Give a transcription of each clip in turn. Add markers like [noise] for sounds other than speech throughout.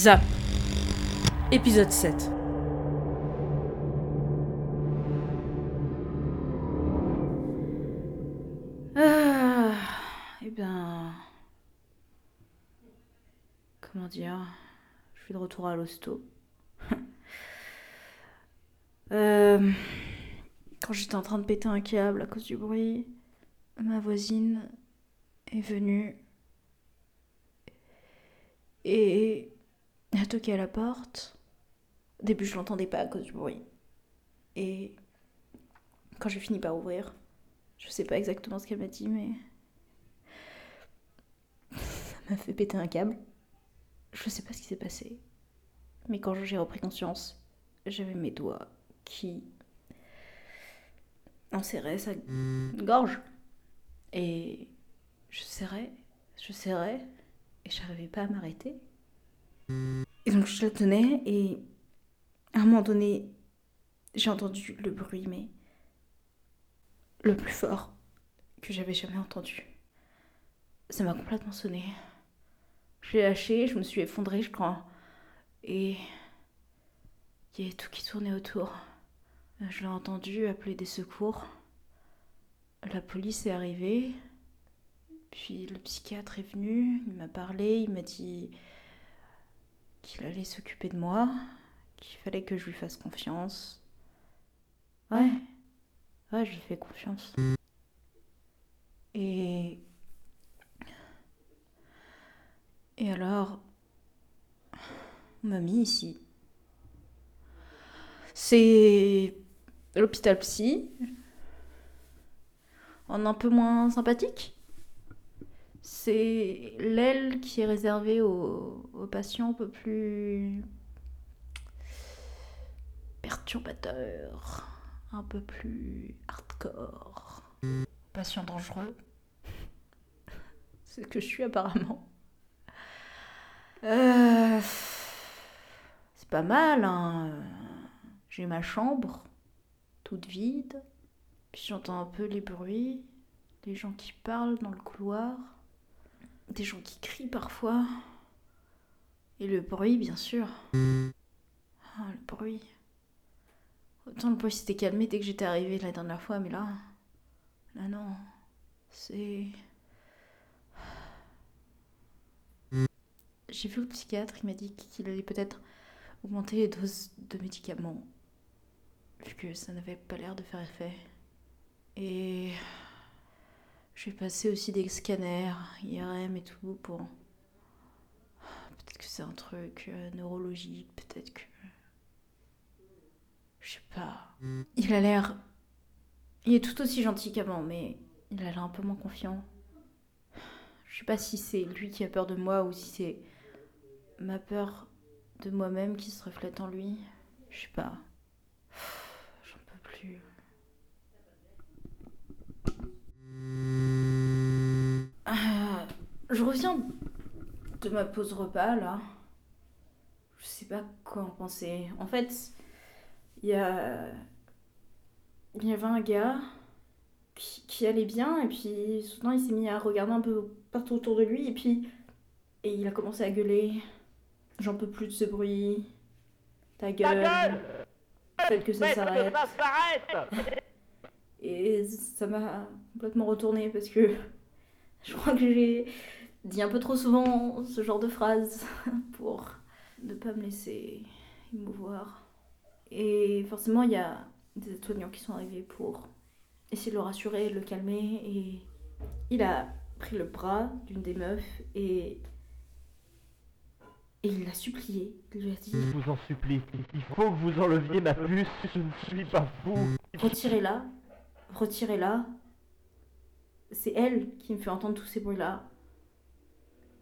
Zap. Épisode 7. Ah, eh ben. Comment dire Je suis de retour à l'hosto. [laughs] Euh, quand j'étais en train de péter un câble à cause du bruit, ma voisine est venue et a toqué à la porte. Au début, je l'entendais pas à cause du bruit. Et quand j'ai fini par ouvrir, je sais pas exactement ce qu'elle m'a dit, mais [laughs] ça m'a fait péter un câble. Je sais pas ce qui s'est passé. Mais quand j'ai repris conscience, j'avais mes doigts qui enserraient sa gorge. Et je serrais, je serrais, et j'arrivais pas à m'arrêter. Et donc je la tenais, et à un moment donné, j'ai entendu le bruit, mais le plus fort que j'avais jamais entendu. Ça m'a complètement sonné. Je l'ai lâché, je me suis effondrée, je crois. Et il y avait tout qui tournait autour. Je l'ai entendu appeler des secours. La police est arrivée. Puis le psychiatre est venu, il m'a parlé, il m'a dit qu'il allait s'occuper de moi, qu'il fallait que je lui fasse confiance. Ouais, ouais, je lui fais confiance. Et. Et alors. On m'a mis ici. C'est l'hôpital psy. En un peu moins sympathique. C'est l'aile qui est réservée aux, aux, patients un peu plus perturbateurs, un peu plus hardcore, patients dangereux. C'est ce que je suis apparemment. Euh, c'est pas mal, hein. J'ai ma chambre, toute vide. Puis j'entends un peu les bruits, les gens qui parlent dans le couloir des gens qui crient parfois. Et le bruit, bien sûr. Ah, le bruit. Autant le bruit s'était calmé dès que j'étais arrivée la dernière fois, mais là. Là, non. C'est. J'ai vu le psychiatre, il m'a dit qu'il allait peut-être augmenter les doses de médicaments. Vu que ça n'avait pas l'air de faire effet. Et. J'ai passé aussi des scanners, IRM et tout pour. Peut-être que c'est un truc euh, neurologique, peut-être que. Je sais pas. Il a l'air. Il est tout aussi gentil qu'avant, mais il a l'air un peu moins confiant. Je sais pas si c'est lui qui a peur de moi ou si c'est ma peur de moi-même qui se reflète en lui. Je sais pas. J'en peux plus. Reviens de ma pause repas là. Je sais pas quoi en penser. En fait, il y a. Il y avait un gars qui, qui allait bien et puis soudain il s'est mis à regarder un peu partout autour de lui et puis. Et il a commencé à gueuler. J'en peux plus de ce bruit. Ta gueule. Faites que ça s'arrête. Et ça m'a complètement retourné parce que [laughs] je crois que j'ai dit un peu trop souvent ce genre de phrase [laughs] pour ne pas me laisser émouvoir. Et forcément, il y a des soignants qui sont arrivés pour essayer de le rassurer, de le calmer. Et il a pris le bras d'une des meufs et. Et il l'a supplié. Il lui a dit Je vous en supplie, il faut que vous enleviez ma puce, je ne suis pas fou. Retirez-la, retirez-la. C'est elle qui me fait entendre tous ces bruits-là.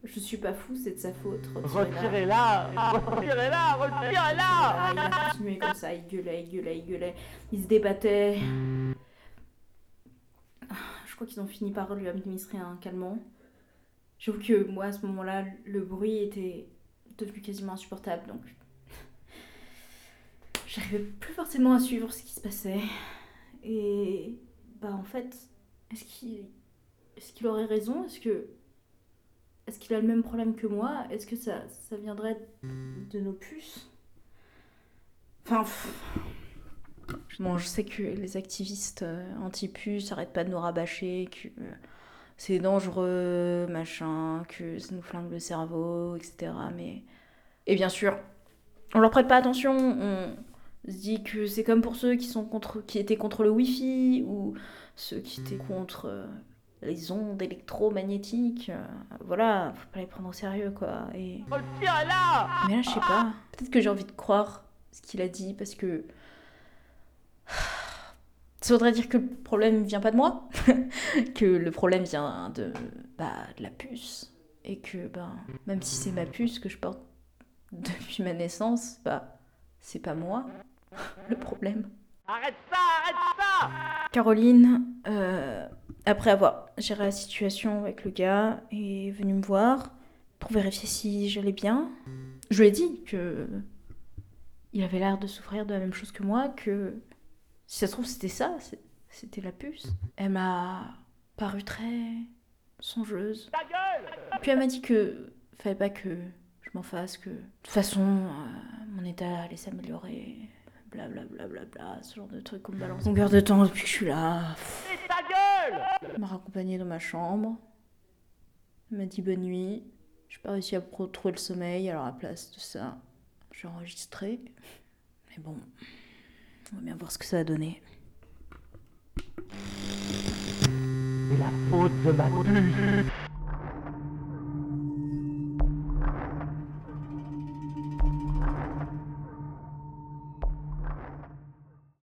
Je suis pas fou, c'est de sa faute. Retirez-la Retirez-la Retirez-la Ah, il a continué comme ça, il gueulait, il gueulait, il gueulait. Il se débattait. Je crois qu'ils ont fini par lui administrer un calmant. J'avoue que moi, à ce moment-là, le bruit était devenu quasiment insupportable, donc... J'arrivais plus forcément à suivre ce qui se passait. Et... Bah en fait, est-ce qu'il est-ce qu'il aurait raison? Est-ce que est-ce qu'il a le même problème que moi? Est-ce que ça, viendrait de nos puces? Enfin. Bon, je sais que les activistes euh, anti-puces n'arrêtent pas de nous rabâcher, que euh, c'est dangereux, machin, que ça nous flingue le cerveau, etc. Mais. Et bien sûr, on leur prête pas attention. On se dit que c'est comme pour ceux qui, sont contre, qui étaient contre le Wi-Fi ou ceux qui étaient contre. Les ondes électromagnétiques, euh, voilà, faut pas les prendre au sérieux quoi. Et... Oh, le là Mais là, je sais pas, peut-être que j'ai envie de croire ce qu'il a dit parce que. [sighs] Ça voudrait dire que le problème vient pas de moi, [laughs] que le problème vient de, bah, de la puce. Et que, ben, même si c'est ma puce que je porte [laughs] depuis ma naissance, bah, c'est pas moi [laughs] le problème. Arrête ça, arrête ça Caroline, euh, après avoir géré la situation avec le gars, est venue me voir pour vérifier si j'allais bien. Je lui ai dit que il avait l'air de souffrir de la même chose que moi, que si ça se trouve c'était ça, c'était la puce. Elle m'a paru très songeuse. Ta gueule Puis elle m'a dit que fallait pas que je m'en fasse, que de toute façon euh, mon état allait s'améliorer. Blablabla, bla, bla, bla, ce genre de truc qu'on me balance. Longueur de temps depuis que je suis là. M'a raccompagnée dans ma chambre. M'a dit bonne nuit. J'ai pas réussi à retrouver le sommeil, alors à la place de ça, j'ai enregistré. Mais bon, on va bien voir ce que ça a donné. La faute de ma